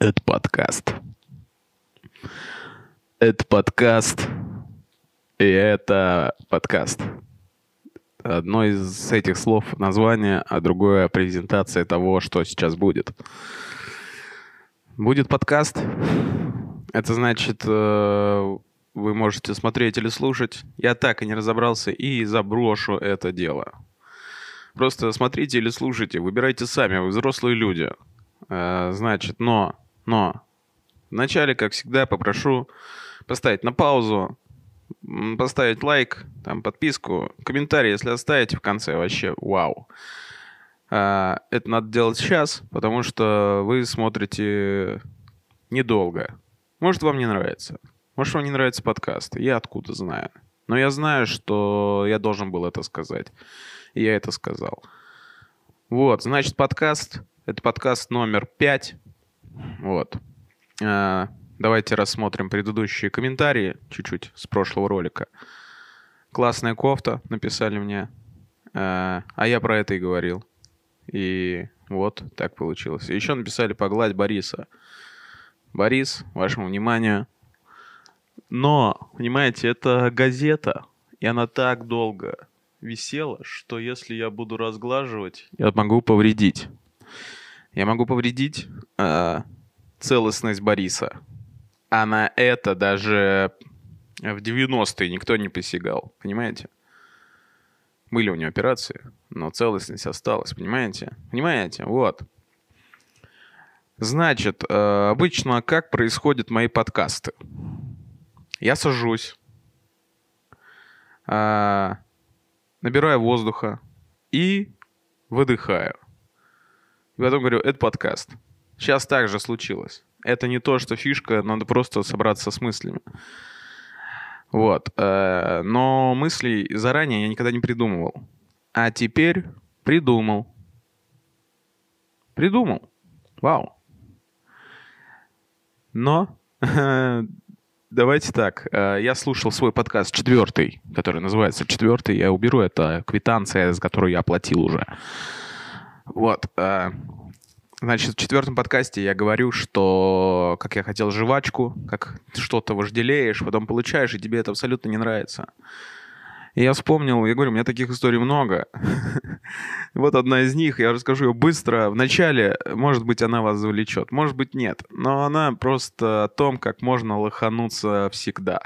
Это подкаст. Это подкаст. И это подкаст. Одно из этих слов название, а другое презентация того, что сейчас будет. Будет подкаст. Это значит, э, вы можете смотреть или слушать. Я так и не разобрался и заброшу это дело. Просто смотрите или слушайте, выбирайте сами, вы взрослые люди. Э, значит, но, но, вначале, как всегда, попрошу поставить на паузу, поставить лайк, там, подписку, комментарий, если оставите в конце, вообще вау. Э, это надо делать сейчас, потому что вы смотрите недолго. Может, вам не нравится. Может, вам не нравится подкаст. Я откуда знаю. Но я знаю, что я должен был это сказать и я это сказал. Вот, значит, подкаст. Это подкаст номер пять. Вот. А, давайте рассмотрим предыдущие комментарии чуть-чуть с прошлого ролика. Классная кофта, написали мне. А, а я про это и говорил. И вот так получилось. Еще написали погладь Бориса. Борис, вашему вниманию. Но, понимаете, это газета, и она так долго висела, что если я буду разглаживать, я могу повредить. Я могу повредить э, целостность Бориса. А на это даже в 90-е никто не посягал. Понимаете? Были у него операции, но целостность осталась. Понимаете? Понимаете? Вот. Значит, э, обычно как происходят мои подкасты? Я сажусь. Э, набираю воздуха и выдыхаю. И потом говорю, это подкаст. Сейчас так же случилось. Это не то, что фишка, надо просто собраться с мыслями. Вот. Э, но мыслей заранее я никогда не придумывал. А теперь придумал. Придумал. Вау. Но Давайте так. Э, я слушал свой подкаст четвертый, который называется четвертый. Я уберу это квитанция, с которой я оплатил уже. Вот. Э, значит, в четвертом подкасте я говорю, что как я хотел жвачку, как что-то вожделеешь, потом получаешь, и тебе это абсолютно не нравится. И я вспомнил, я говорю, у меня таких историй много. вот одна из них, я расскажу ее быстро. Вначале, может быть, она вас завлечет, может быть, нет. Но она просто о том, как можно лохануться всегда.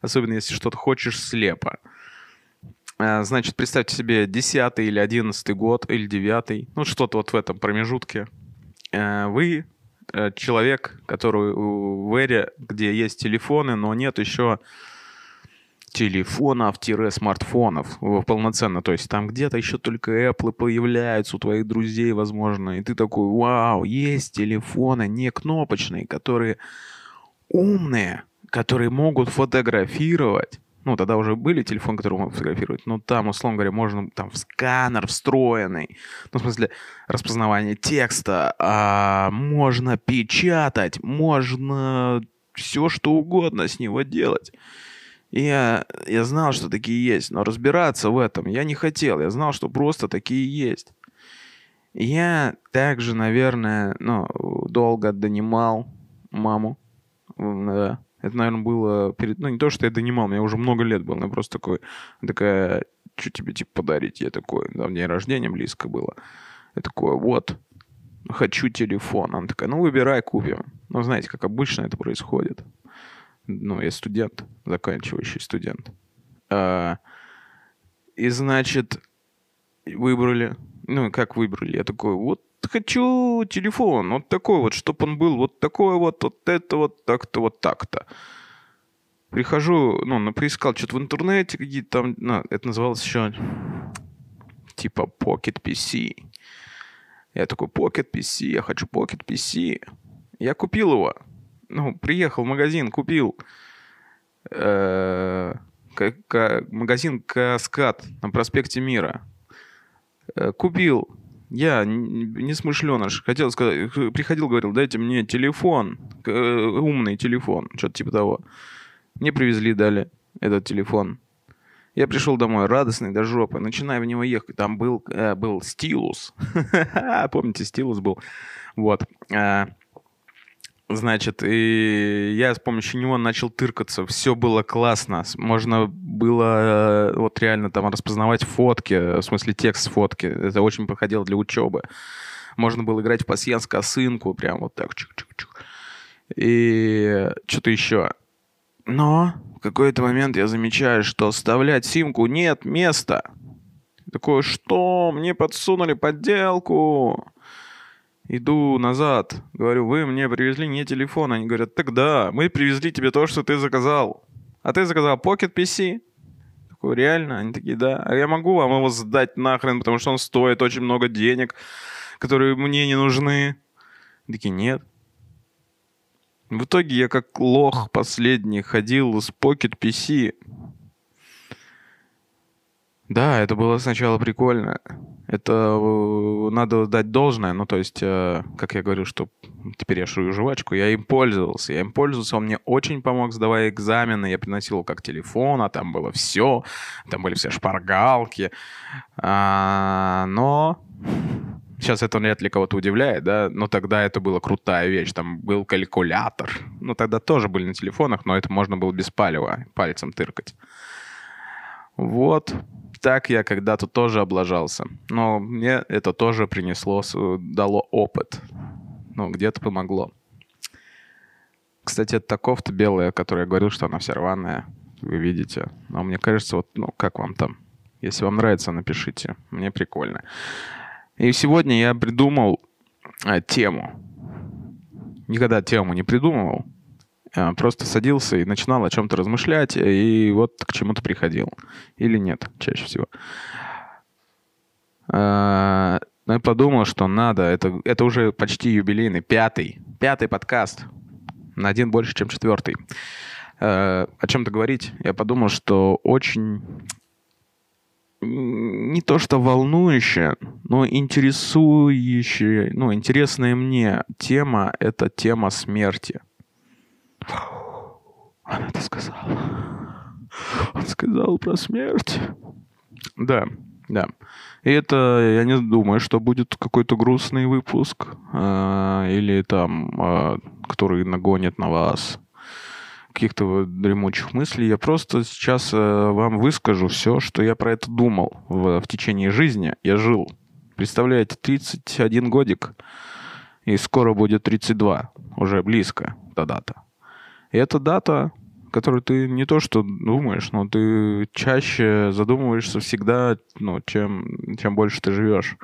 Особенно, если что-то хочешь слепо. А, значит, представьте себе 10 или 11 год, или 9, ну что-то вот в этом промежутке. А, вы э, человек, который в эре, где есть телефоны, но нет еще телефонов-смартфонов полноценно. То есть там где-то еще только Apple появляются у твоих друзей, возможно. И ты такой, вау, есть телефоны не кнопочные, которые умные, которые могут фотографировать. Ну, тогда уже были телефоны, которые могут фотографировать. Но там, условно говоря, можно там сканер встроенный. Ну, в смысле, распознавание текста. А, можно печатать, можно все что угодно с него делать. И я, я знал, что такие есть, но разбираться в этом я не хотел. Я знал, что просто такие есть. Я также, наверное, ну, долго донимал маму. Да. Это, наверное, было перед... Ну, не то, что я донимал, мне уже много лет было. Я просто такой... Такая, что тебе, типа, подарить? Я такой, да, в день рождения близко было. Я такой, вот, хочу телефон. Она такая, ну, выбирай, купим. Ну, знаете, как обычно это происходит ну, я студент, заканчивающий студент. А, и, значит, выбрали. Ну, как выбрали? Я такой, вот хочу телефон, вот такой вот, чтобы он был вот такой вот, вот это вот, так-то, вот так-то. Прихожу, ну, поискал что-то в интернете, какие-то там, ну, это называлось еще типа Pocket PC. Я такой, Pocket PC, я хочу Pocket PC. Я купил его ну, приехал в магазин, купил э, магазин Каскад на проспекте Мира. Э, купил. Я не смышленыш. Хотел сказать, приходил, говорил, дайте мне телефон, э, умный телефон, что-то типа того. Мне привезли, дали этот телефон. Я пришел домой радостный до жопы, начинаю в него ехать. Там был, э, был стилус. Помните, стилус был? Вот. Э, Значит, и я с помощью него начал тыркаться. Все было классно. Можно было э, вот реально там распознавать фотки, в смысле текст фотки. Это очень подходило для учебы. Можно было играть в пассианс косынку, прям вот так. Чик-чик-чик. И что-то еще. Но в какой-то момент я замечаю, что вставлять симку нет места. Такое, что? Мне подсунули подделку. Иду назад. Говорю, вы мне привезли не телефон. Они говорят, так да, мы привезли тебе то, что ты заказал. А ты заказал Pocket PC? Такой, реально? Они такие, да. А я могу вам его сдать нахрен, потому что он стоит очень много денег, которые мне не нужны. Такие, нет. В итоге я как лох последний ходил с Pocket PC. Да, это было сначала прикольно. Это э, надо дать должное. Ну, то есть, э, как я говорю, что теперь я шую жвачку, я им пользовался. Я им пользовался, он мне очень помог, сдавая экзамены. Я приносил как телефон, а там было все. Там были все шпаргалки. А, но Сейчас это вряд ли кого-то удивляет, да, но тогда это была крутая вещь. Там был калькулятор. Ну, тогда тоже были на телефонах, но это можно было без палева, пальцем тыркать. Вот так я когда-то тоже облажался. Но мне это тоже принесло, дало опыт. Ну, где-то помогло. Кстати, это та кофта белая, о которой я говорил, что она вся рваная. Вы видите. Но мне кажется, вот, ну, как вам там? Если вам нравится, напишите. Мне прикольно. И сегодня я придумал а, тему. Никогда тему не придумывал. А, просто садился и начинал о чем-то размышлять, и вот к чему-то приходил. Или нет, чаще всего. А, но я подумал, что надо. Это, это уже почти юбилейный, пятый. Пятый подкаст. На один больше, чем четвертый. А, о чем-то говорить. Я подумал, что очень не то что волнующая, но интересующая, ну, интересная мне тема — это тема смерти. Он это сказал. Он сказал про смерть. Да, да. И это, я не думаю, что будет какой-то грустный выпуск, э, или там, э, который нагонит на вас каких-то дремучих мыслей. Я просто сейчас э, вам выскажу все, что я про это думал в, в течение жизни. Я жил, представляете, 31 годик, и скоро будет 32, уже близко та дата. И эта дата, которую ты не то что думаешь, но ты чаще задумываешься всегда, ну, чем, чем больше ты живешь.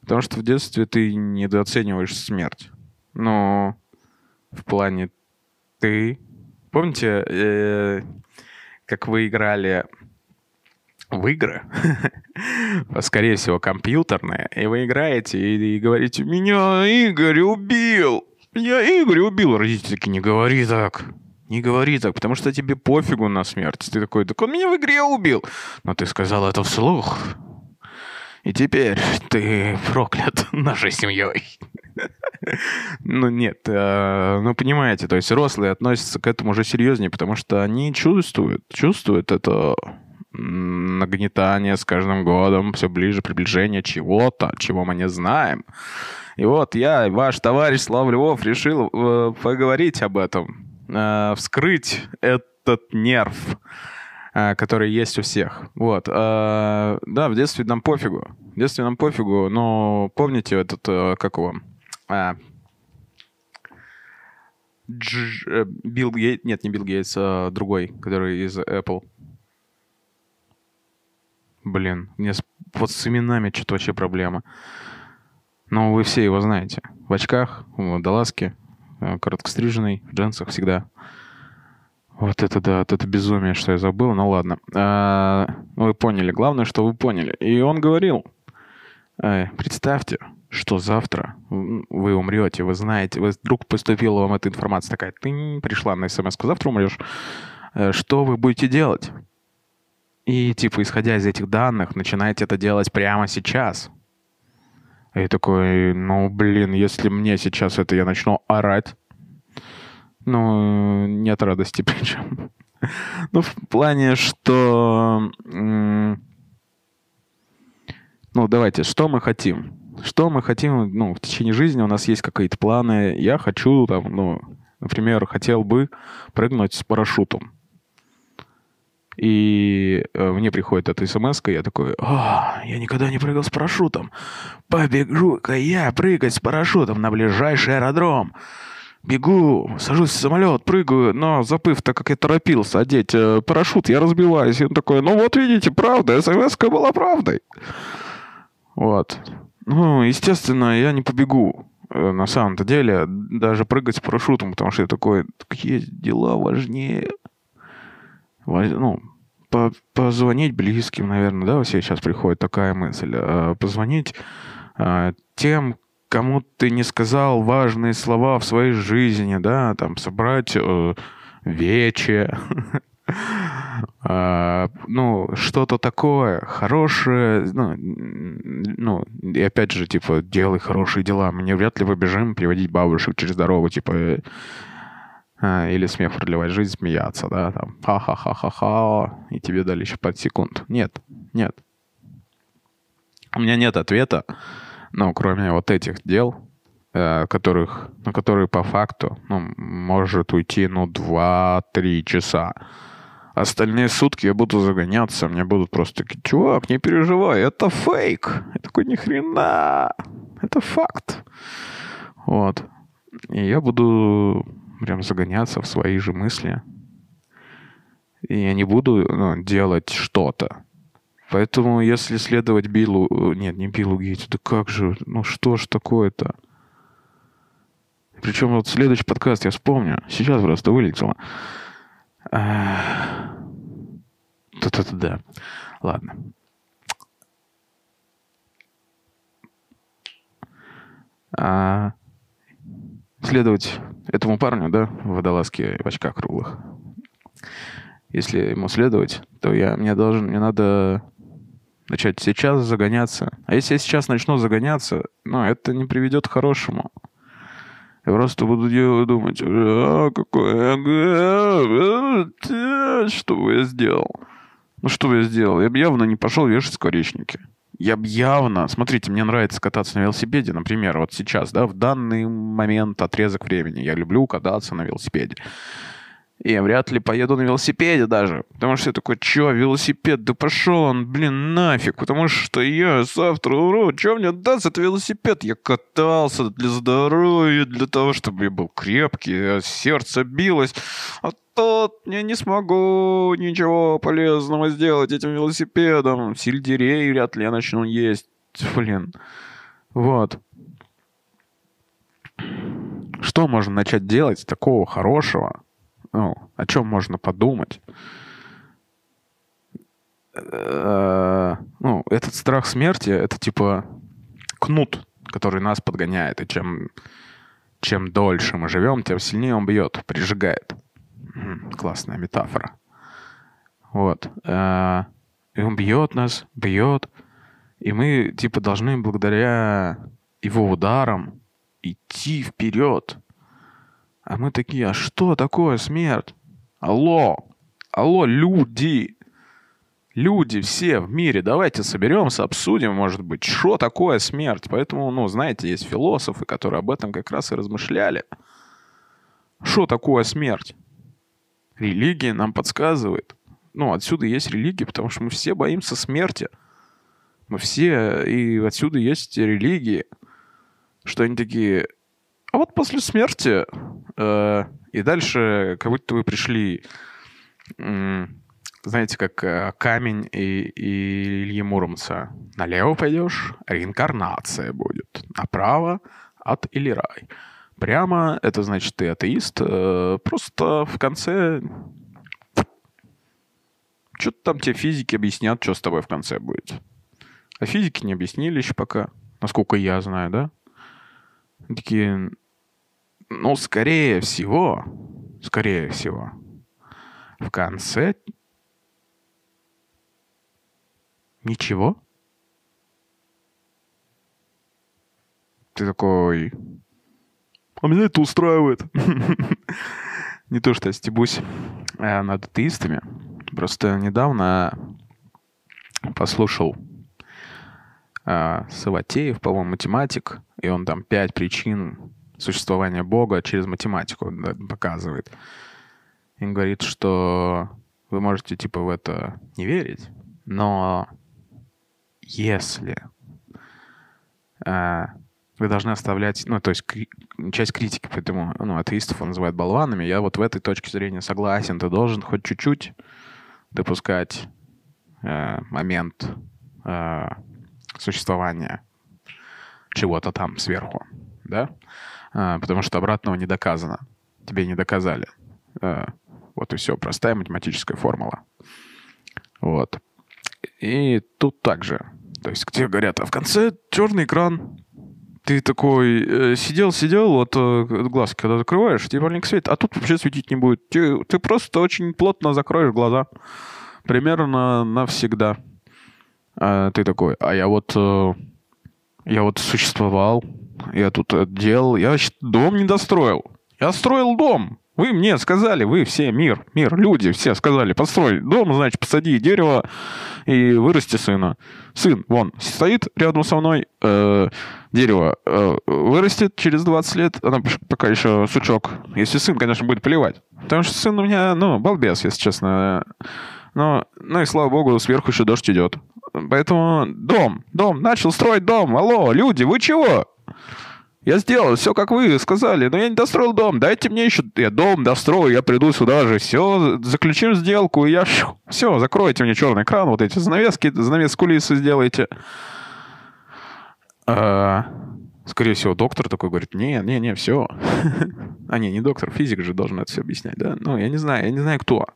Потому что в детстве ты недооцениваешь смерть. Но в плане ты Помните, э, как вы играли в игры, скорее всего, компьютерные, и вы играете и, и говорите, меня Игорь убил! Меня Игорь убил! Родители не говори так. Не говори так, потому что тебе пофигу на смерть. Ты такой, так он меня в игре убил. Но ты сказал это вслух. И теперь ты проклят нашей семьей. Ну нет, э, ну понимаете, то есть взрослые относятся к этому уже серьезнее, потому что они чувствуют, чувствуют это нагнетание с каждым годом, все ближе приближение чего-то, чего мы не знаем. И вот я, ваш товарищ Слав Львов, решил э, поговорить об этом, э, вскрыть этот нерв, который есть у всех. Вот. Да, в детстве нам пофигу. В детстве нам пофигу, но помните этот, как его, а, Дж, э, Билл Гейтс, нет, не Билл Гейтс, а другой, который из Apple. Блин, мне с, вот с именами что-то вообще проблема. Но вы все его знаете. В очках, в водолазке, э, короткостриженный, в джинсах всегда. Вот это да, вот это безумие, что я забыл, ну ладно. А, вы поняли, главное, что вы поняли. И он говорил, э, представьте, что завтра вы умрете, вы знаете, вы вдруг поступила вам эта информация такая, ты пришла на смс завтра умрешь, э, что вы будете делать? И, типа, исходя из этих данных, начинаете это делать прямо сейчас. И такой, ну, блин, если мне сейчас это я начну орать, ну, нет радости причем. Ну, в плане, что... Ну, давайте, что мы хотим? что мы хотим, ну, в течение жизни у нас есть какие-то планы. Я хочу, там, ну, например, хотел бы прыгнуть с парашютом. И э, мне приходит эта смс я такой, «О, я никогда не прыгал с парашютом. Побегу-ка я прыгать с парашютом на ближайший аэродром. Бегу, сажусь в самолет, прыгаю, но забыв, так как я торопился одеть э, парашют, я разбиваюсь. И он такой, ну вот видите, правда, смс была правдой. Вот. Ну, естественно, я не побегу э, на самом-то деле даже прыгать с парашютом, потому что я такой, какие дела важнее ну, по позвонить близким, наверное, да, все сейчас приходит такая мысль. А, позвонить а, тем, кому ты не сказал важные слова в своей жизни, да, там, собрать э, вече, а, ну, что-то такое хорошее, ну, ну, и опять же, типа, делай хорошие дела. Мы не вряд ли побежим приводить бабушек через дорогу, типа, или смех продлевать жизнь, смеяться, да, там, ха-ха-ха-ха-ха, и тебе дали еще 5 секунд. Нет, нет. У меня нет ответа, ну, кроме вот этих дел, э, которых, на которые по факту, ну, может уйти, ну, 2-3 часа. Остальные сутки я буду загоняться, мне будут просто такие, чувак, не переживай, это фейк. Я такой, ни хрена, это факт. Вот. И я буду прям загоняться в свои же мысли. И я не буду ну, делать что-то. Поэтому, если следовать Биллу... Э, нет, не Биллу Гейтсу, да как же, ну что ж такое-то? Причем вот следующий подкаст я вспомню. Сейчас просто вылетело. Да-да-да. Ладно. А, следовать этому парню, да, в водолазке в очках круглых. Если ему следовать, то я, мне должен, мне надо начать сейчас загоняться. А если я сейчас начну загоняться, ну, это не приведет к хорошему. Я просто буду думать, а, какой, что бы я сделал? Ну, что бы я сделал? Я бы явно не пошел вешать скворечники я бы явно... Смотрите, мне нравится кататься на велосипеде, например, вот сейчас, да, в данный момент, отрезок времени. Я люблю кататься на велосипеде. Я вряд ли поеду на велосипеде даже. Потому что я такой, чё, велосипед? Да пошел он, блин, нафиг. Потому что я завтра умру. Чё мне даст этот велосипед? Я катался для здоровья, для того, чтобы я был крепкий, а сердце билось. А тут я не смогу ничего полезного сделать этим велосипедом. Сельдерей вряд ли я начну есть. Блин. Вот. Что можно начать делать такого хорошего? Ну, о чем можно подумать? Э, ну, этот страх смерти — это типа кнут, который нас подгоняет. И чем, чем дольше мы живем, тем сильнее он бьет, прижигает. Классная метафора. Вот. Э, и он бьет нас, бьет. И мы, типа, должны благодаря его ударам идти вперед. А мы такие, а что такое смерть? Алло, алло, люди, люди все в мире, давайте соберемся, обсудим, может быть, что такое смерть. Поэтому, ну, знаете, есть философы, которые об этом как раз и размышляли. Что такое смерть? Религия нам подсказывает. Ну, отсюда есть религия, потому что мы все боимся смерти. Мы все, и отсюда есть религии. Что они такие, а вот после смерти и дальше как будто вы пришли, э, знаете, как э, камень и, и Ильи Муромца. Налево пойдешь, реинкарнация будет. Направо ад или рай. Прямо, это значит, ты атеист. Э, просто в конце... Что-то там тебе физики объяснят, что с тобой в конце будет. А физики не объяснили еще пока, насколько я знаю, да? Такие, ну, скорее всего, скорее всего, в конце ничего. Ты такой, а меня это устраивает. Не то, что я стебусь э, над атеистами. Просто недавно послушал э, Саватеев, по-моему, математик, и он там пять причин существования Бога через математику показывает. И говорит, что вы можете типа в это не верить, но если э, вы должны оставлять, ну, то есть кри- часть критики, поэтому, ну, атеистов он называет болванами, я вот в этой точке зрения согласен, ты должен хоть чуть-чуть допускать э, момент э, существования чего-то там сверху, да, потому что обратного не доказано, тебе не доказали. Э, вот и все, простая математическая формула. Вот. И тут также. То есть где говорят, а в конце черный экран. Ты такой э, сидел, сидел, вот э, глаз, когда закрываешь, тебе маленько светит, а тут вообще светить не будет. Ты, ты просто очень плотно закроешь глаза. Примерно навсегда. А ты такой, а я вот... Я вот существовал, я тут делал, я дом не достроил. Я строил дом. Вы мне сказали, вы все, мир, мир, люди, все сказали, построй дом, значит, посади дерево и вырасти сына. Сын, вон, стоит рядом со мной, э, дерево э, вырастет через 20 лет, она пока еще сучок. Если сын, конечно, будет поливать. Потому что сын у меня, ну, балбес, если честно. Но, ну и слава богу, сверху еще дождь идет. Поэтому дом, дом, начал строить дом. Алло, люди, вы чего? Я сделал все, как вы сказали, но я не достроил дом. Дайте мне еще... Я дом дострою, я приду сюда же. Все, заключим сделку, и я... Все, закройте мне черный экран, вот эти занавески, занавес кулисы сделайте. А, скорее всего, доктор такой говорит, не, не, не, все. а не, не доктор, физик же должен это все объяснять, да? Ну, я не знаю, я не знаю, кто.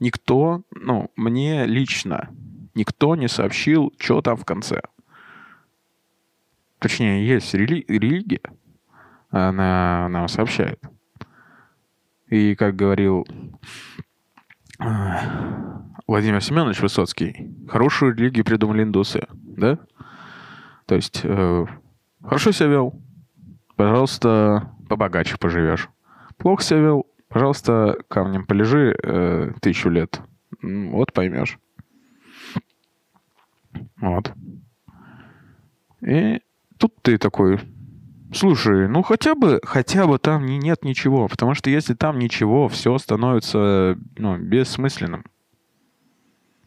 Никто, ну, мне лично, никто не сообщил, что там в конце. Точнее, есть рели- религия, она нам сообщает. И, как говорил Владимир Семенович Высоцкий, хорошую религию придумали индусы, да? То есть, э, хорошо себя вел, пожалуйста, побогаче поживешь. Плохо себя вел, пожалуйста, камнем полежи э, тысячу лет. Вот поймешь. Вот. И тут ты такой, слушай, ну хотя бы, хотя бы там не, нет ничего, потому что если там ничего, все становится ну, бессмысленным.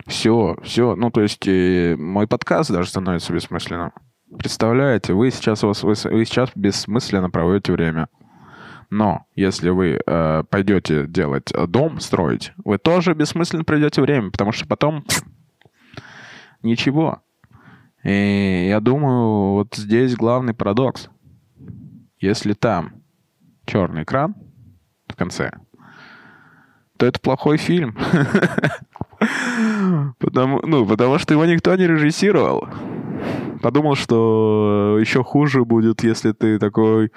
Все, все, ну то есть э, мой подкаст даже становится бессмысленным. Представляете, вы сейчас, вы, вы сейчас бессмысленно проводите время. Но если вы э, пойдете делать дом, строить, вы тоже бессмысленно проведете время, потому что потом ничего. И я думаю, вот здесь главный парадокс. Если там черный экран в конце, то это плохой фильм. Потому, ну, потому что его никто не режиссировал. Подумал, что еще хуже будет, если ты такой...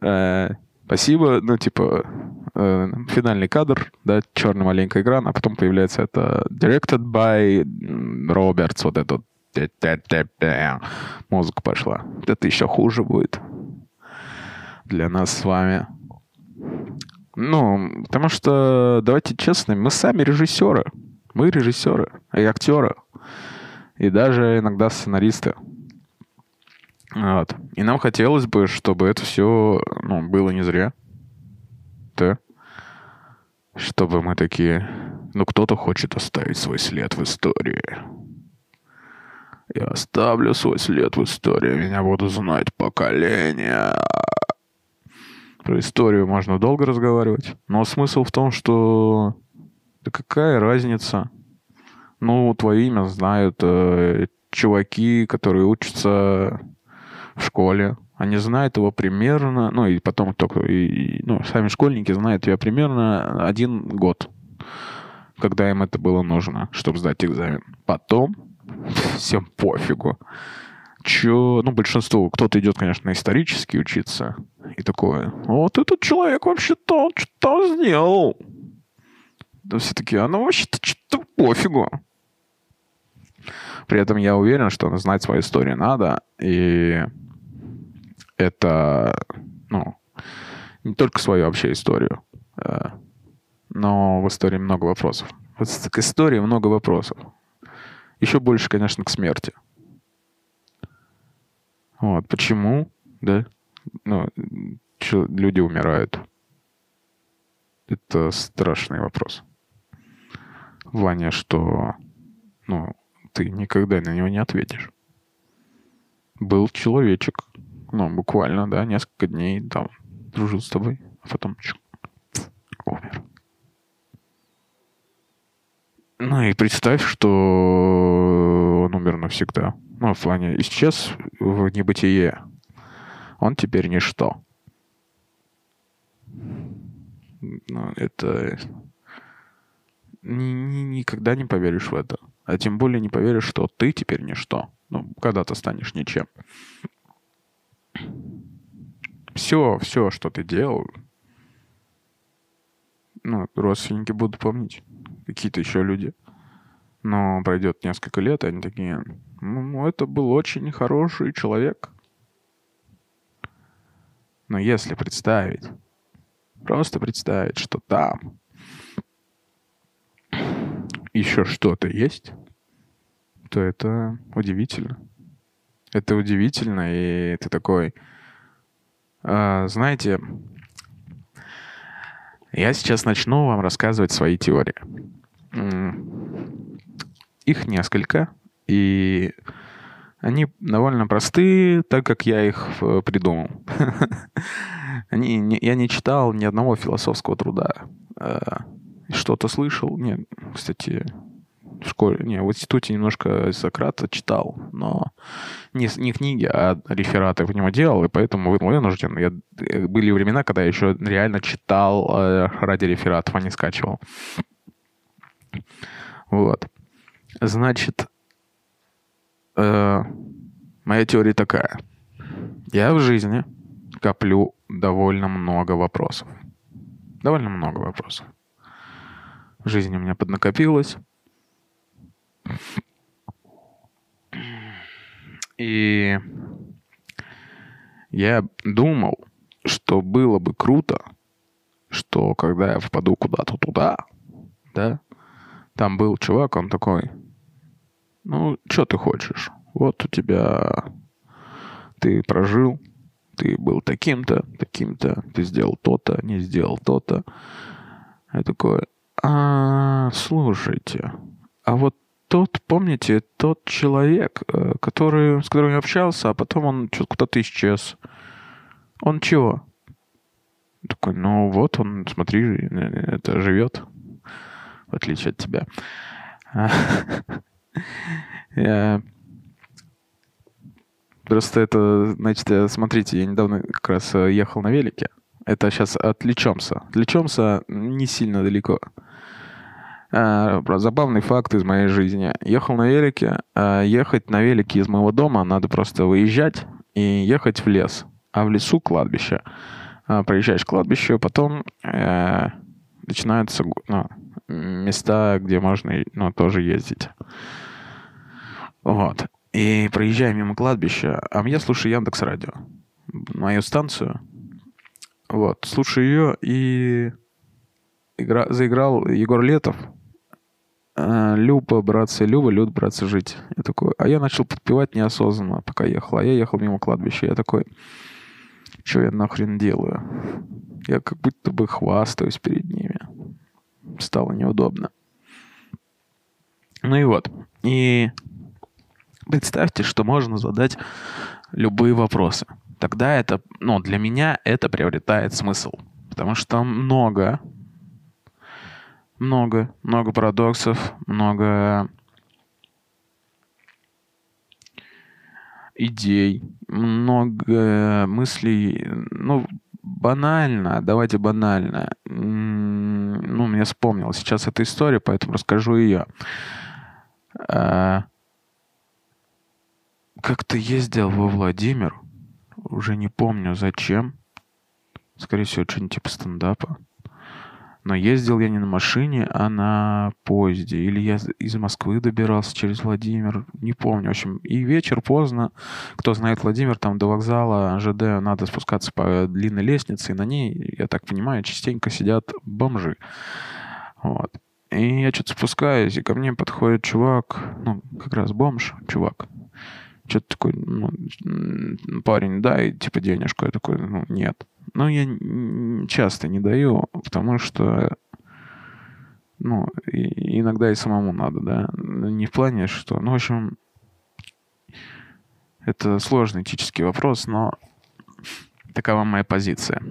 Э, спасибо, ну, типа, э, финальный кадр, да, черный маленький экран, а потом появляется это directed by Roberts, вот этот Музыка пошла. Это еще хуже будет для нас с вами. Ну, потому что, давайте честно, мы сами режиссеры. Мы режиссеры и актеры. И даже иногда сценаристы. Вот. И нам хотелось бы, чтобы это все ну, было не зря. Да? Чтобы мы такие... Ну, кто-то хочет оставить свой след в истории. Я оставлю свой след в истории, меня будут знать поколения. Про историю можно долго разговаривать, но смысл в том, что да какая разница? Ну, твое имя знают э, чуваки, которые учатся в школе. Они знают его примерно, ну и потом только, и, ну, сами школьники знают тебя примерно один год, когда им это было нужно, чтобы сдать экзамен. Потом всем пофигу. Чё, ну, большинство, кто-то идет, конечно, исторически учиться. И такое, вот этот человек вообще-то что-то сделал. Да все таки а ну вообще-то что-то пофигу. При этом я уверен, что знать свою историю надо. И это, ну, не только свою вообще историю, э, но в истории много вопросов. Вот к истории много вопросов. Еще больше, конечно, к смерти. Вот. Почему, да? Ну, люди умирают. Это страшный вопрос. Ваня, что ну, ты никогда на него не ответишь. Был человечек, ну, буквально, да, несколько дней там дружил с тобой, а потом чук, умер. Ну и представь, что он умер навсегда. Ну, в плане исчез в небытие. Он теперь ничто. Ну, это... Ни, ни, никогда не поверишь в это. А тем более не поверишь, что ты теперь ничто. Ну, когда ты станешь ничем. Все, все, что ты делал, ну, родственники будут помнить. Какие-то еще люди. Но пройдет несколько лет, и они такие, ну, это был очень хороший человек. Но если представить, просто представить, что там еще что-то есть, то это удивительно. Это удивительно, и ты такой... А, знаете, я сейчас начну вам рассказывать свои теории. Их несколько, и они довольно простые, так как я их э, придумал. Они, не, я не читал ни одного философского труда. Э, что-то слышал. Нет, кстати, в школе, не, в институте немножко Сократа читал, но не, не книги, а рефераты в него делал, и поэтому вынужден. Я, э, были времена, когда я еще реально читал э, ради рефератов, а не скачивал. Вот. Значит, э, моя теория такая. Я в жизни коплю довольно много вопросов. Довольно много вопросов. В жизни у меня поднакопилось. И я думал, что было бы круто, что когда я впаду куда-то туда, да, там был чувак, он такой, ну, что ты хочешь? Вот у тебя... Ты прожил, ты был таким-то, таким-то, ты сделал то-то, не сделал то-то. Я такой, а, слушайте, а вот тот, помните, тот человек, э, который, с которым я общался, а потом он что-то куда-то исчез. Он чего? Такой, ну вот он, смотри, это живет, в отличие от тебя. Я... Просто это, значит, смотрите, я недавно как раз э, ехал на велике. Это сейчас отвлечемся. Отвлечемся не сильно далеко. Забавный факт из моей жизни. Ехал на велике. А ехать на велике из моего дома надо просто выезжать и ехать в лес. А в лесу кладбище. А, проезжаешь кладбище, потом э, начинаются ну, места, где можно ну, тоже ездить. Вот. И проезжая мимо кладбища, а я слушаю Яндекс Радио, мою станцию. Вот, слушаю ее и игра... заиграл Егор Летов. А, Люба, братцы, Люба, Люд, братцы, жить. Я такой, а я начал подпевать неосознанно, пока ехал. А я ехал мимо кладбища. Я такой, что я нахрен делаю? Я как будто бы хвастаюсь перед ними. Стало неудобно. Ну и вот. И Представьте, что можно задать любые вопросы. Тогда это, ну, для меня это приобретает смысл. Потому что много, много, много парадоксов, много идей, много мыслей, ну, банально, давайте банально. Ну, мне вспомнил сейчас эта история, поэтому расскажу ее. А, как-то ездил во Владимир, уже не помню зачем. Скорее всего, что-нибудь типа стендапа. Но ездил я не на машине, а на поезде. Или я из Москвы добирался через Владимир. Не помню. В общем, и вечер поздно. Кто знает Владимир, там до вокзала ЖД надо спускаться по длинной лестнице. И на ней, я так понимаю, частенько сидят бомжи. Вот. И я что-то спускаюсь, и ко мне подходит чувак, ну, как раз бомж, чувак, что-то такой, ну, парень, дай, типа, денежку. Я такой, ну, нет. Но я часто не даю, потому что, ну, иногда и самому надо, да. Не в плане, что, ну, в общем, это сложный этический вопрос, но такова моя позиция.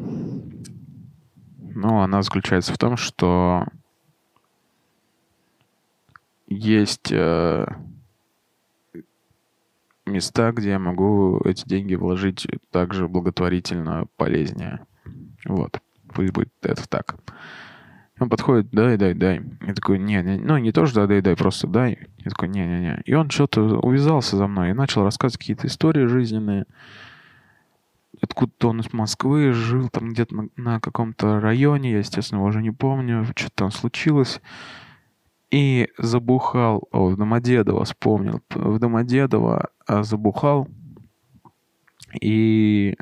Ну, она заключается в том, что есть э, места, где я могу эти деньги вложить также благотворительно, полезнее. Вот. Пусть будет это так. Он подходит, дай, дай, дай. Я такой, не, не, ну не то, что дай, дай, просто дай. Я такой, не, не, не. И он что-то увязался за мной и начал рассказывать какие-то истории жизненные. Откуда-то он из Москвы жил там где-то на, на каком-то районе, я, естественно, его уже не помню, что там случилось. И забухал, о, в Домодедово вспомнил, в Домодедово а, забухал и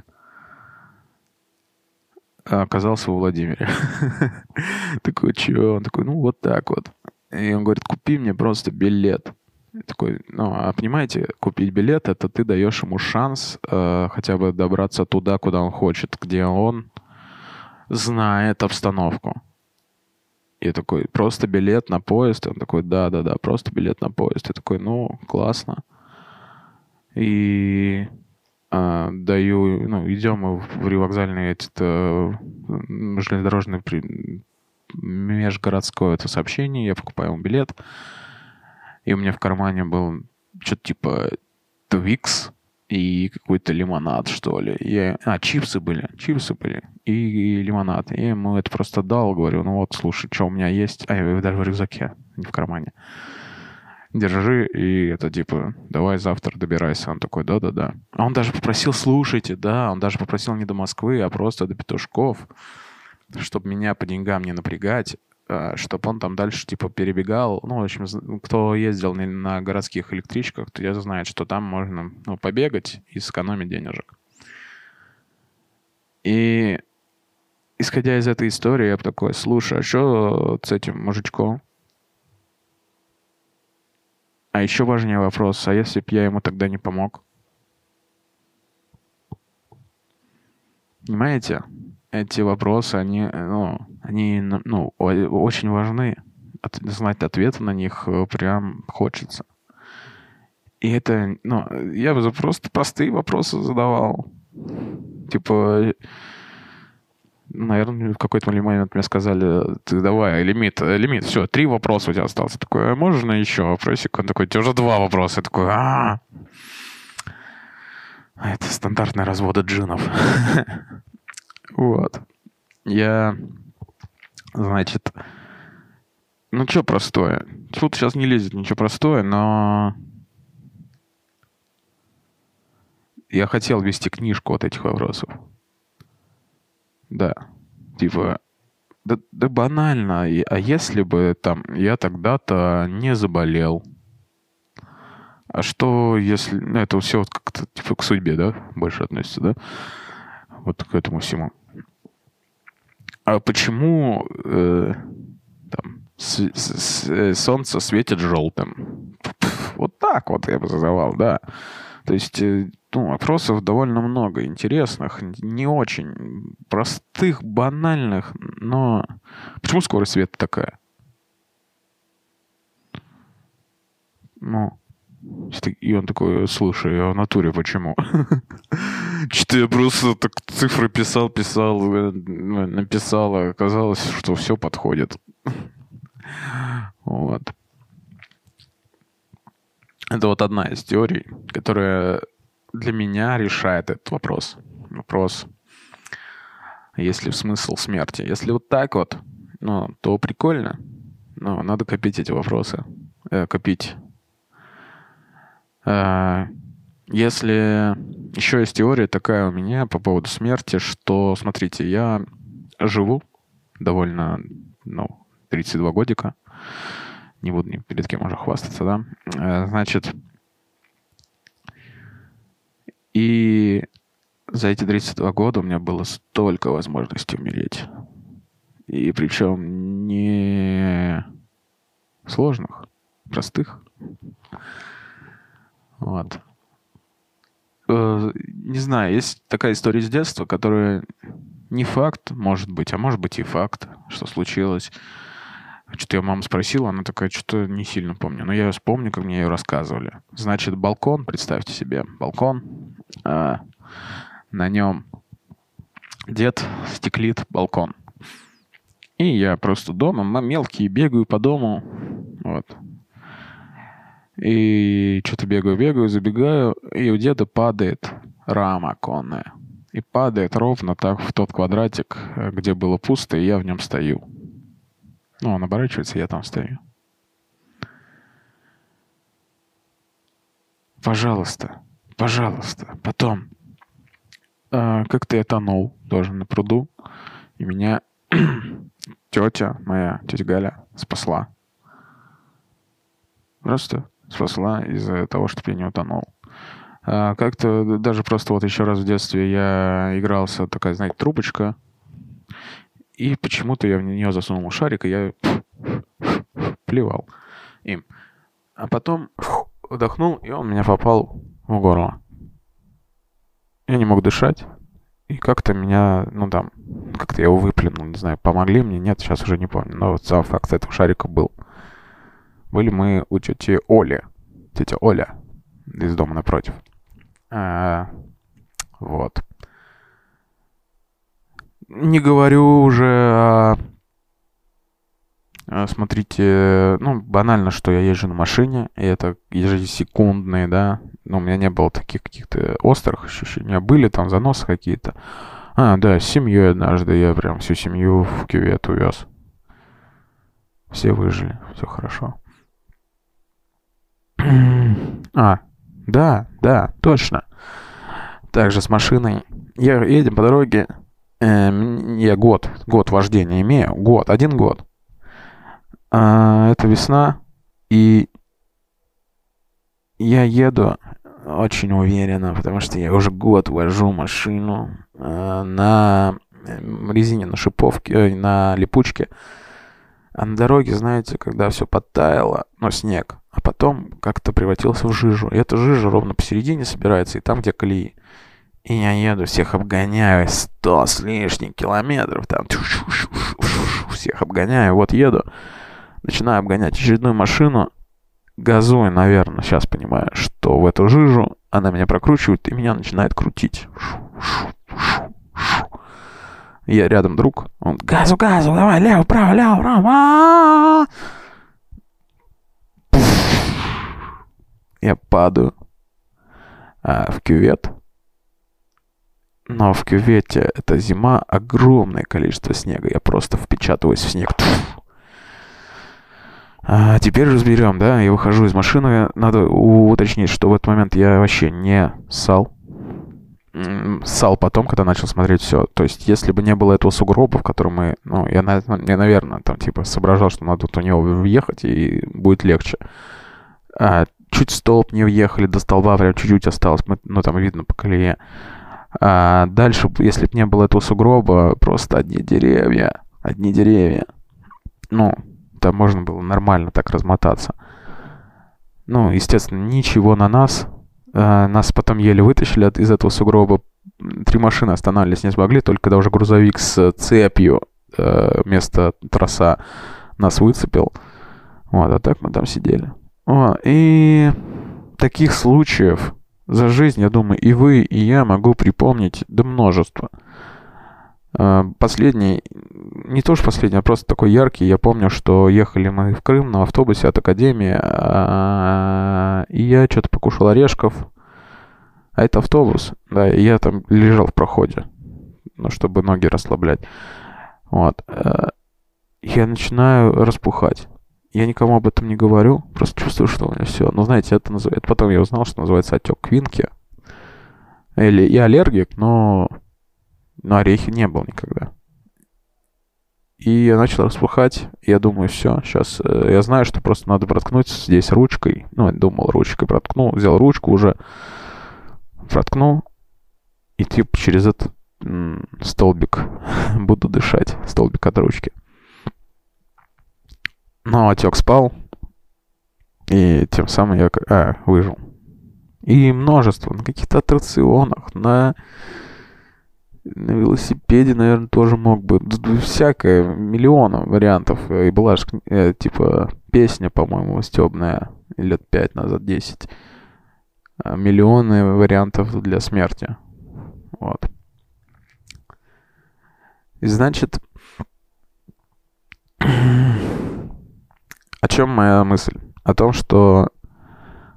оказался во Владимире. такой, чё? Он такой, ну вот так вот. И он говорит, купи мне просто билет. Я такой, ну, а понимаете, купить билет, это ты даешь ему шанс э, хотя бы добраться туда, куда он хочет, где он знает обстановку. Я такой, просто билет на поезд? Он такой, да-да-да, просто билет на поезд. Я такой, ну, классно. И а, даю, ну, идем в ревокзальный этот э, железнодорожный при, межгородское это сообщение, я покупаю ему билет, и у меня в кармане был что-то типа Twix, и какой-то лимонад, что ли. Я... А, чипсы были, чипсы были и, и лимонад. Я ему это просто дал, говорю, ну вот, слушай, что у меня есть. А, я даже в рюкзаке, не в кармане. Держи, и это типа, давай завтра добирайся. Он такой, да-да-да. А он даже попросил, слушайте, да, он даже попросил не до Москвы, а просто до Петушков, чтобы меня по деньгам не напрягать. А, чтобы он там дальше, типа, перебегал. Ну, в общем, кто ездил на городских электричках, то я знает, что там можно ну, побегать и сэкономить денежек. И исходя из этой истории, я такой, слушай, а что с этим мужичком? А еще важнее вопрос, а если бы я ему тогда не помог? Понимаете? эти вопросы, они, ну, они, ну, очень важны. От, знать ответы на них э, прям хочется. И это, ну, я бы просто простые вопросы задавал. Типа, наверное, в какой-то момент мне сказали, ты давай, лимит, лимит, все, три вопроса у тебя осталось. Я такой, а можно еще вопросик? Он такой, у тебя уже два вопроса. Я такой, а, это стандартные разводы джинов. Вот. Я, значит, ну что простое? Тут сейчас не лезет ничего простое, но я хотел вести книжку от этих вопросов. Да. Типа, да, да банально. А если бы там я тогда-то не заболел? А что если... Ну, это все вот как-то типа к судьбе, да? Больше относится, да? Вот к этому всему а почему э, там, с, с, э, солнце светит желтым? Вот так вот я бы задавал, да. То есть, э, ну, вопросов довольно много интересных, не очень простых, банальных, но почему скорость света такая? Ну, и он такой, слушай, а в натуре почему? Что-то я просто так цифры писал, писал, э, написал, а оказалось, что все подходит. Вот. Это вот одна из теорий, которая для меня решает этот вопрос. Вопрос, есть ли смысл смерти. Если вот так вот, ну, то прикольно. Но надо копить эти вопросы. Э, копить если еще есть теория такая у меня по поводу смерти, что, смотрите, я живу довольно, ну, 32 годика. Не буду ни перед кем уже хвастаться, да. Э, значит, и за эти 32 года у меня было столько возможностей умереть. И причем не сложных, простых. Вот. э, не знаю, есть такая история из детства, которая не факт, может быть, а может быть и факт, что случилось. Что-то я маму спросила, она такая, что-то не сильно помню. Но я вспомню, как мне ее рассказывали. Значит, балкон, представьте себе, балкон. А, на нем дед стеклит балкон. И я просто дома, мелкий, бегаю по дому. Вот. И что-то бегаю, бегаю, забегаю, и у деда падает рама оконная. И падает ровно так в тот квадратик, где было пусто, и я в нем стою. Ну, он оборачивается, я там стою. Пожалуйста, пожалуйста. Потом. Э, как-то я тонул тоже на пруду. И меня тетя моя, тетя Галя, спасла. Просто спасла из-за того, чтобы я не утонул. А, как-то даже просто вот еще раз в детстве я игрался, такая, знаете, трубочка. И почему-то я в нее засунул шарик, и я плевал им. А потом вдохнул, и он меня попал в горло. Я не мог дышать. И как-то меня, ну там, как-то я его выплюнул, не знаю, помогли мне, нет, сейчас уже не помню. Но вот сам факт этого шарика был. Были мы у тети Оли, тетя Оля из дома напротив. А, вот. Не говорю уже о... Смотрите, ну, банально, что я езжу на машине, и это ежесекундные, да. Но у меня не было таких каких-то острых ощущений. У меня были там заносы какие-то. А, да, с семьей однажды я прям всю семью в кювет увез. Все выжили, все хорошо. А, да, да, точно. Также с машиной. Я едем по дороге. Э, я год, год вождения имею. Год, один год. А, это весна. И я еду очень уверенно, потому что я уже год вожу машину э, на резине, на шиповке, э, на липучке. А на дороге, знаете, когда все подтаяло, ну, снег, потом как-то превратился в жижу. И эта жижа ровно посередине собирается, и там, где колеи. И я еду, всех обгоняю, сто с лишним километров, там, всех обгоняю, вот еду, начинаю обгонять очередную машину, газую, наверное, сейчас понимаю, что в эту жижу она меня прокручивает и меня начинает крутить. Я рядом друг, он газу, газу, давай, лево, право, лево, право. Я падаю а, в кювет. Но в кювете это зима, огромное количество снега. Я просто впечатываюсь в снег. А теперь разберем, да, я выхожу из машины. Надо уточнить, что в этот момент я вообще не ссал. Ссал потом, когда начал смотреть все. То есть, если бы не было этого сугроба, в котором мы... Ну, я, я наверное, там, типа, соображал, что надо тут у него въехать, и будет легче. А, чуть столб не въехали, до столба прям чуть-чуть осталось, мы, ну, там видно по колее. А дальше, если бы не было этого сугроба, просто одни деревья, одни деревья. Ну, там можно было нормально так размотаться. Ну, естественно, ничего на нас. А, нас потом еле вытащили из этого сугроба. Три машины останавливались не смогли, только когда уже грузовик с цепью э, вместо троса нас выцепил. Вот, а так мы там сидели. О, и таких случаев за жизнь, я думаю, и вы, и я могу припомнить до множества. А, последний, не то что последний, а просто такой яркий. Я помню, что ехали мы в Крым на автобусе от Академии, а, и я что-то покушал орешков. А это автобус, да, и я там лежал в проходе, ну, чтобы ноги расслаблять. Вот. А, я начинаю распухать. Я никому об этом не говорю, просто чувствую, что у меня все. Но знаете, это называется... Потом я узнал, что называется отек квинки. Или я аллергик, но... Но орехи не был никогда. И я начал распухать. Я думаю, все, сейчас... Э, я знаю, что просто надо проткнуть здесь ручкой. Ну, я думал, ручкой проткнул. Взял ручку уже. Проткнул. И типа через этот столбик буду дышать. Столбик от ручки. Но отек спал, и тем самым я а, выжил. И множество. На каких-то аттракционах, на, на велосипеде, наверное, тоже мог бы. Всякое, миллиона вариантов. И была же, э, типа, песня, по-моему, стебная лет пять назад, десять. А, миллионы вариантов для смерти. Вот. И значит, о чем моя мысль? О том, что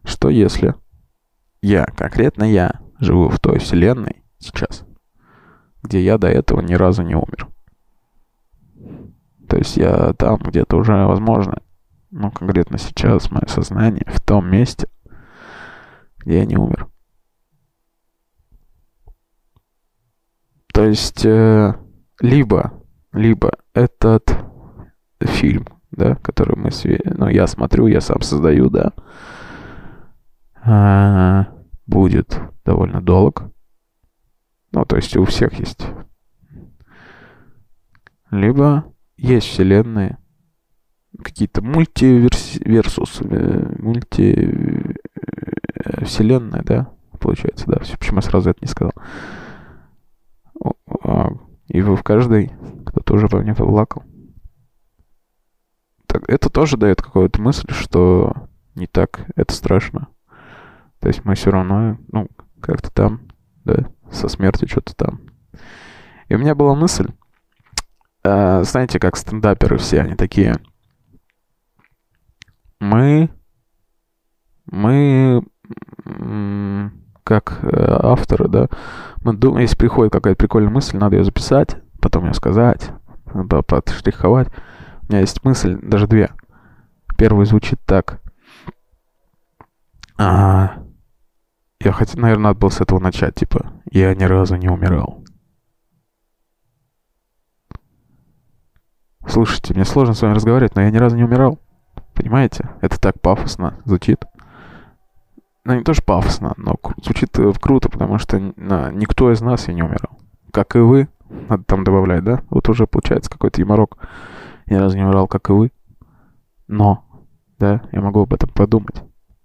что если я, конкретно я, живу в той вселенной сейчас, где я до этого ни разу не умер. То есть я там где-то уже, возможно, ну, конкретно сейчас мое сознание в том месте, где я не умер. То есть, э, либо, либо этот фильм, да, который мы, ну, я смотрю, я сам создаю, да, а, будет довольно долг. Ну, то есть у всех есть. Либо есть вселенные, какие-то мультиверсус, э, мульти э, да, получается, да. Почему я сразу это не сказал? А, и вы в каждой кто-то уже по мне поплакал. Это тоже дает какую-то мысль, что не так это страшно. То есть мы все равно, ну, как-то там, да, со смертью что-то там. И у меня была мысль, э, знаете, как стендаперы все, они такие, мы, мы, как э, авторы, да, мы думаем, если приходит какая-то прикольная мысль, надо ее записать, потом ее сказать, подштриховать. У меня есть мысль, даже две. Первый звучит так. А, я хотел, наверное, надо было с этого начать, типа, я ни разу не умирал. Слушайте, мне сложно с вами разговаривать, но я ни разу не умирал. Понимаете? Это так пафосно звучит. Ну, не тоже пафосно, но звучит э, круто, потому что никто из нас и не умирал. Как и вы. Надо там добавлять, да? Вот уже получается какой-то юморок. Я разу не умирал, как и вы. Но, да, я могу об этом подумать.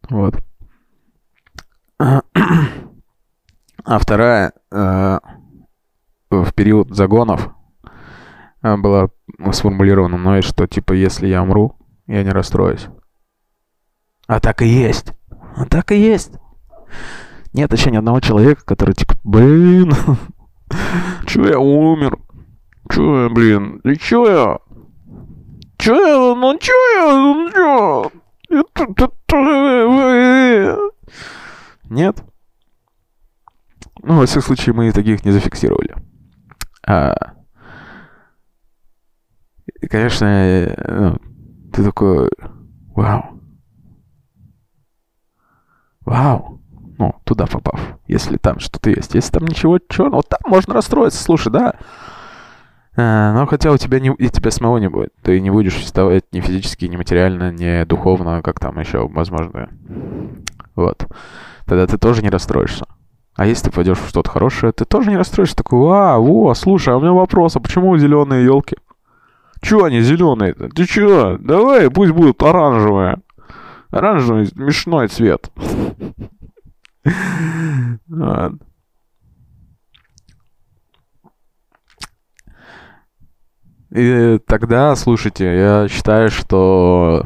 Вот. А вторая э, в период загонов э, была сформулирована мной, что типа если я умру, я не расстроюсь. А так и есть. А так и есть. Нет еще ни одного человека, который типа, блин, чё я умер? Чё я, блин? И чё я? Чё? Ну чё? Ну чё? Нет? Ну, во всяком случае, мы таких не зафиксировали. А, и, конечно, ну, ты такой, вау. Вау. Ну, туда попав, если там что-то есть. Если там ничего черного, там можно расстроиться, слушай, да. А, но хотя у тебя не, и тебя самого не будет. Ты не будешь существовать ни физически, ни материально, ни духовно, как там еще, возможно. Вот тогда ты тоже не расстроишься. А если ты пойдешь в что-то хорошее, ты тоже не расстроишься. Такой, а, во, слушай, а у меня вопрос, а почему зеленые елки? Чего они зеленые-то? Ты чё? Давай, пусть будут оранжевые. Оранжевый смешной цвет. И тогда, слушайте, я считаю, что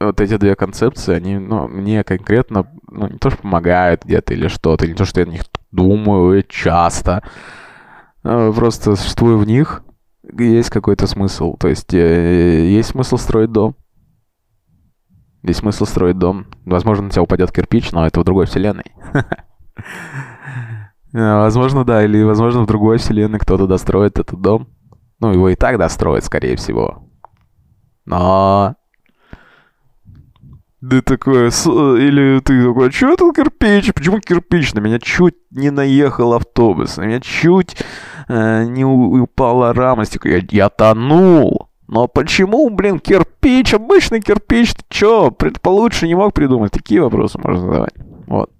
вот эти две концепции, они, ну, мне конкретно, ну, не то, что помогают где-то или что-то, не то, что я о них думаю часто, а просто существую в них, есть какой-то смысл. То есть э, есть смысл строить дом. Есть смысл строить дом. Возможно, на тебя упадет кирпич, но это в другой вселенной. Возможно, да, или, возможно, в другой вселенной кто-то достроит этот дом. Ну, его и так достроят, скорее всего. Но да такое, или ты такой, что это кирпич? Почему кирпич? На меня чуть не наехал автобус, на меня чуть э, не упала рама я, я тонул. Но почему, блин, кирпич, обычный кирпич, ты чё, получше не мог придумать? Такие вопросы можно задавать. Вот.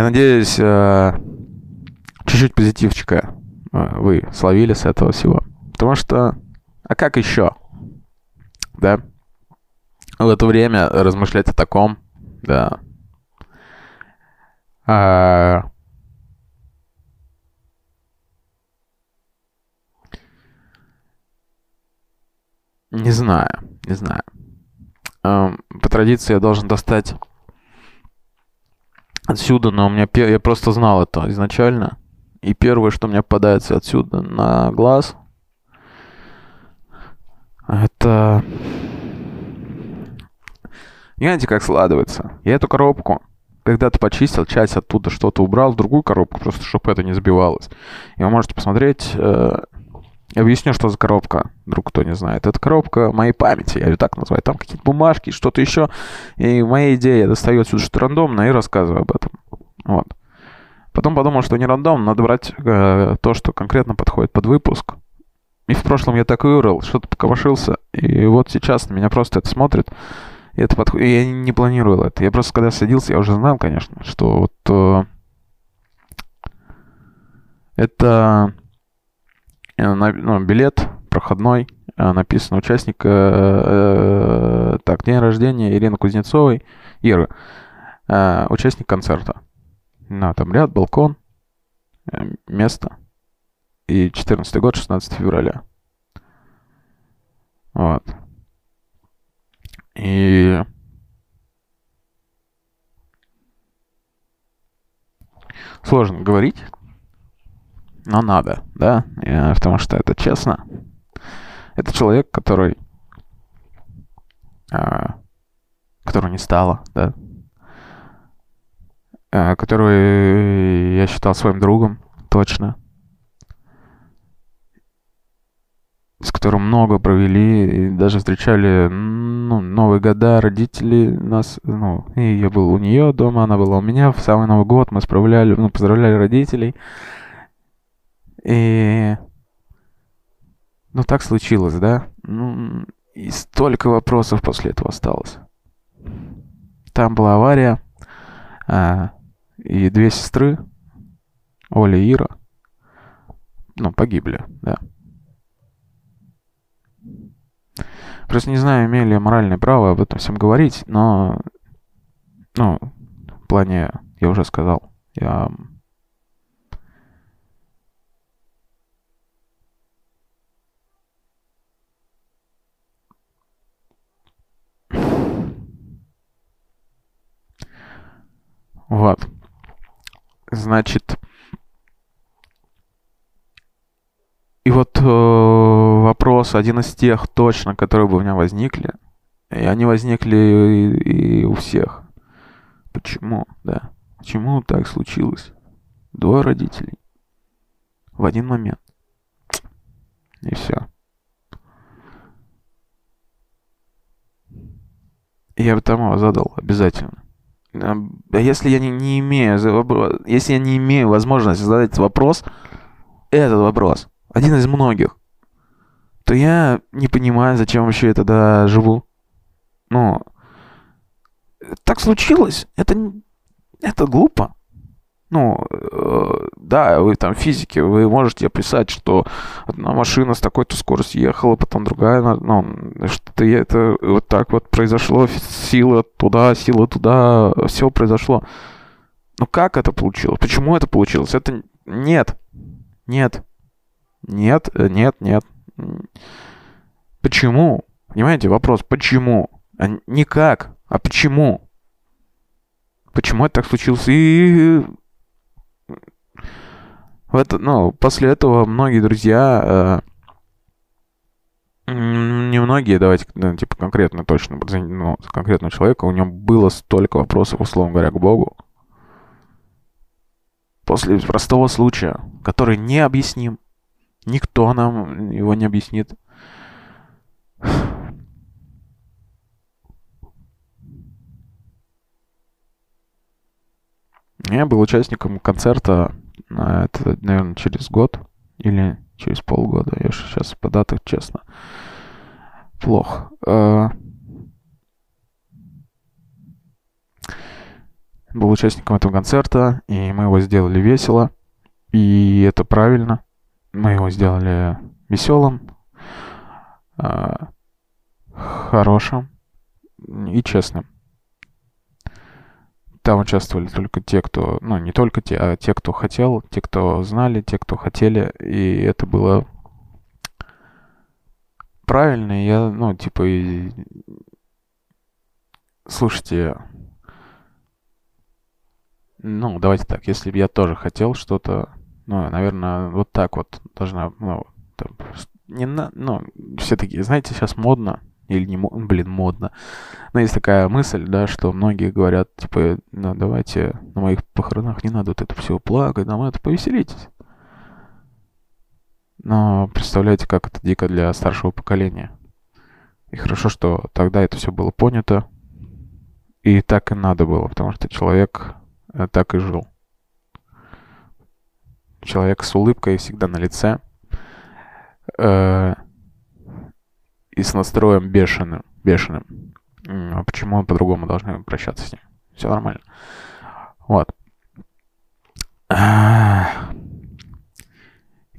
Я надеюсь, э, чуть-чуть позитивчика э, вы словили с этого всего. Потому что, а как еще? да. в это время размышлять о таком, да. А... Не знаю, не знаю. Эм, по традиции я должен достать отсюда, но у меня я просто знал это изначально. И первое, что мне попадается отсюда на глаз, это... Знаете, как складывается? Я эту коробку когда-то почистил, часть оттуда что-то убрал в другую коробку, просто чтобы это не забивалось. И вы можете посмотреть... Э, объясню, что за коробка, вдруг кто не знает. Это коробка моей памяти, я ее так называю. Там какие-то бумажки, что-то еще. И моя идея, я достаю отсюда что-то рандомно и рассказываю об этом. Вот. Потом подумал, что не рандом, надо брать э, то, что конкретно подходит под выпуск. И в прошлом я так и вырыл, что-то покопошился. И вот сейчас на меня просто это смотрит. И это подходит. И я не планировал это. Я просто когда садился, я уже знал, конечно, что вот э, это ну, билет проходной, э, написано участник, э, э, так, день рождения Ирины Кузнецовой, Иры, э, участник концерта. На, там ряд, балкон, э, место. И 14 год, 16 февраля. Вот. И... Сложно говорить, но надо, да, и, потому что это честно. Это человек, который, а, которого не стало, да, а, который я считал своим другом, точно. С которым много провели, и даже встречали ну, Новые года, родители нас, ну, и я был у нее дома, она была у меня, в самый Новый год мы справляли, ну, поздравляли родителей. И... Ну, так случилось, да? Ну, и столько вопросов после этого осталось. Там была авария, а, и две сестры, Оля и Ира, ну, погибли, да. Просто не знаю, имею ли я моральное право об этом всем говорить, но, ну, в плане, я уже сказал, я Вот. Значит, и вот э, вопрос, один из тех точно, которые бы у меня возникли, и они возникли и, и у всех. Почему, да? Почему так случилось? Двое родителей. В один момент. И все. Я бы там его задал обязательно. А если я не, не имею, если я не имею возможности задать вопрос, этот вопрос, один из многих, то я не понимаю, зачем вообще я тогда живу. Ну, так случилось. Это, это глупо. Ну, э, да, вы там физики, вы можете описать, что одна машина с такой-то скоростью ехала, потом другая, ну, что-то это вот так вот произошло, сила туда, сила туда, все произошло. Ну как это получилось? Почему это получилось? Это нет, нет, нет, нет, нет. Почему? Понимаете, вопрос, почему? А не как, а почему? Почему это так случилось? И в это, ну, после этого многие друзья, э, не многие, давайте, ну, типа, конкретно точно, ну, конкретного человека, у него было столько вопросов, условно говоря, к Богу. После простого случая, который не объясним. Никто нам его не объяснит. Я был участником концерта это, наверное, через год или через полгода. Я сейчас по датах, честно, плохо. А, был участником этого концерта, и мы его сделали весело. И это правильно. Мы его сделали веселым, а, хорошим. и честным. Там участвовали только те, кто... Ну, не только те, а те, кто хотел, те, кто знали, те, кто хотели. И это было правильно. Я, ну, типа... И... Слушайте, ну, давайте так, если бы я тоже хотел что-то, ну, наверное, вот так вот должна, ну, там, не на, ну, все таки знаете, сейчас модно, или не, блин, модно. Но есть такая мысль, да, что многие говорят, типа, ну, давайте на моих похоронах не надо вот это все плакать, нам это повеселитесь. Но представляете, как это дико для старшего поколения. И хорошо, что тогда это все было понято. И так и надо было, потому что человек э, так и жил. Человек с улыбкой всегда на лице. Э, и с настроем бешеным. бешеным. А почему он по-другому должны прощаться с ним? Все нормально. Вот.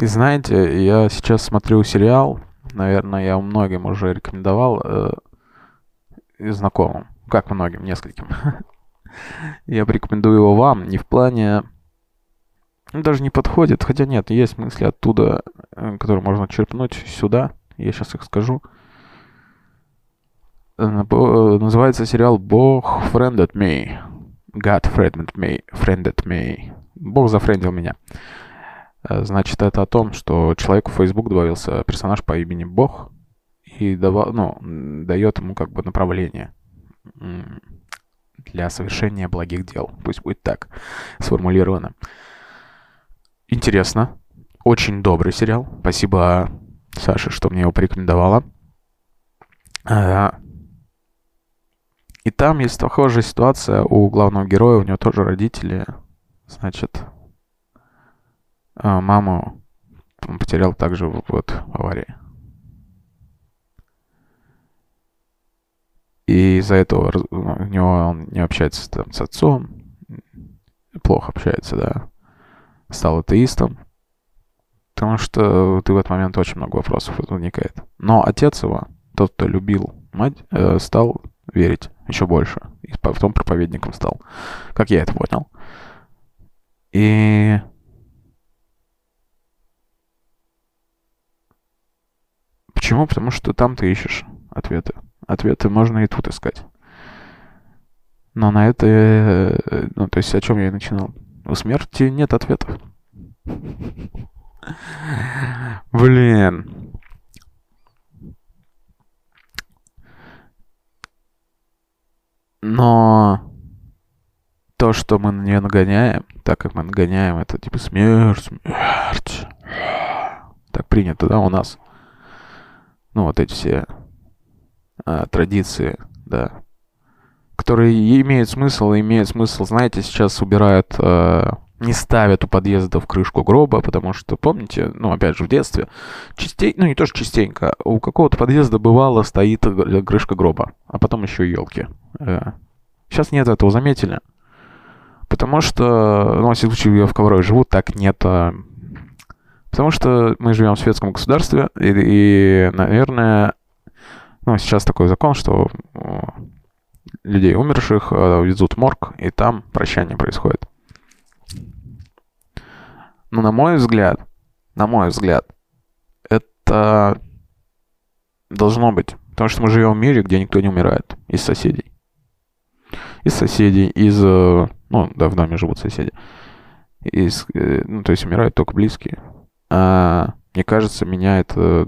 И знаете, я сейчас смотрю сериал, наверное, я многим уже рекомендовал, э, знакомым, как многим, нескольким. я порекомендую его вам, не в плане... Ну, даже не подходит, хотя нет, есть мысли оттуда, э, которые можно черпнуть сюда, я сейчас их скажу. Называется сериал «Бог friended me». God friended me. Friended me. Бог зафрендил меня. Э, значит, это о том, что человеку в Facebook добавился персонаж по имени Бог и давал, ну, дает ему как бы направление для совершения благих дел. Пусть будет так сформулировано. Интересно. Очень добрый сериал. Спасибо Саше, что мне его порекомендовала. И там есть похожая ситуация у главного героя, у него тоже родители, значит, а, маму он потерял также вот в аварии. И из-за этого у него он не общается там, с отцом, плохо общается, да. Стал атеистом, потому что ты в этот момент очень много вопросов возникает. Но отец его, тот, кто любил мать, э, стал верить еще больше. И потом проповедником стал. Как я это понял. И... Почему? Потому что там ты ищешь ответы. Ответы можно и тут искать. Но на это... Э, ну, то есть о чем я и начинал. У смерти нет ответов. Блин. Но то, что мы на нее нагоняем, так как мы нагоняем, это типа смерть, смерть. Так принято, да, у нас. Ну, вот эти все а, традиции, да, которые имеют смысл, имеют смысл, знаете, сейчас убирают а, не ставят у подъезда в крышку гроба, потому что, помните, ну, опять же, в детстве, частенько, ну, не то, что частенько, у какого-то подъезда бывало стоит крышка гроба, а потом еще елки. Сейчас э, нет этого, заметили? Потому что, ну, во всяком случае, в Коврове живу, так нет. А, потому что мы живем в светском государстве, и, и наверное, ну, сейчас такой закон, что людей умерших э, везут в морг, и там прощание происходит. Но на мой взгляд, на мой взгляд, это должно быть. Потому что мы живем в мире, где никто не умирает из соседей. Из соседей, из... Э, ну, да, в доме живут соседи. Из, э, ну, то есть умирают только близкие. А, мне кажется, меня это...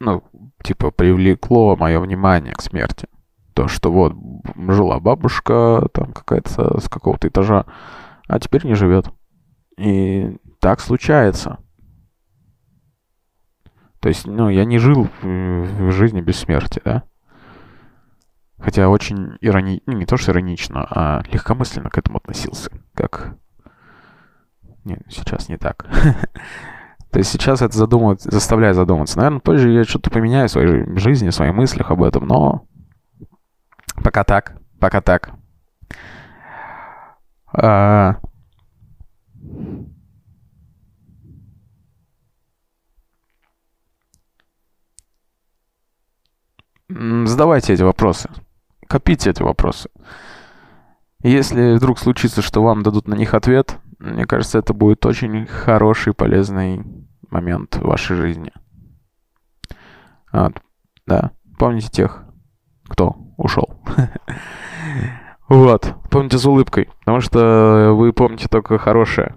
Ну, типа, привлекло мое внимание к смерти. То, что вот жила бабушка там какая-то с какого-то этажа, а теперь не живет. И так случается. То есть, ну, я не жил в жизни без смерти, да? Хотя очень ирони... ну, не то, что иронично, а легкомысленно к этому относился. Как... Не, сейчас не так. То есть сейчас это задумывает, заставляет задуматься. Наверное, позже я что-то поменяю в своей жизни, в своих мыслях об этом, но Пока так. Пока так. А... задавайте эти вопросы. Копите эти вопросы. Если вдруг случится, что вам дадут на них ответ, мне кажется, это будет очень хороший, полезный момент в вашей жизни. Вот. Да. Помните тех, кто ушел. Вот. Помните с улыбкой. Потому что вы помните только хорошее.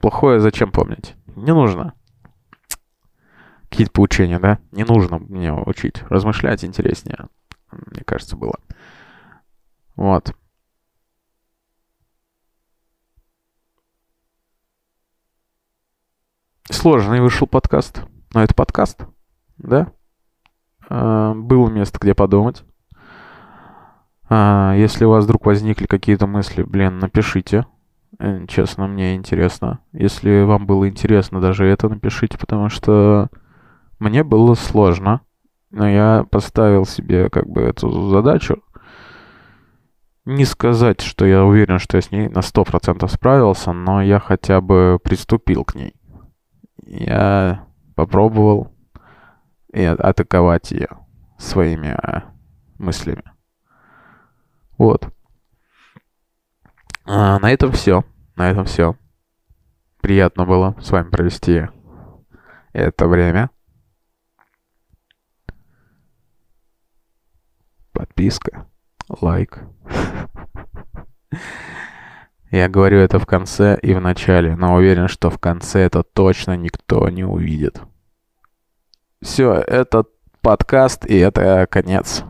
Плохое зачем помнить? Не нужно. Какие-то поучения, да? Не нужно мне учить. Размышлять интереснее, мне кажется, было. Вот. Сложный вышел подкаст. Но это подкаст, да? А, было место, где подумать. А, если у вас вдруг возникли какие-то мысли, блин, напишите. Э, Честно, мне интересно. Если вам было интересно, даже это напишите, потому что мне было сложно. Но я поставил себе как бы эту задачу. Не сказать, что я уверен, что я с ней на 100% справился, но я хотя бы приступил к ней. Я попробовал и а- атаковать ее своими а, мыслями. Вот. А, на этом все. На этом все. Приятно было с вами провести это время. Подписка, лайк. Я говорю это в конце и в начале, но уверен, что в конце это точно никто не увидит. Все, это подкаст и это конец.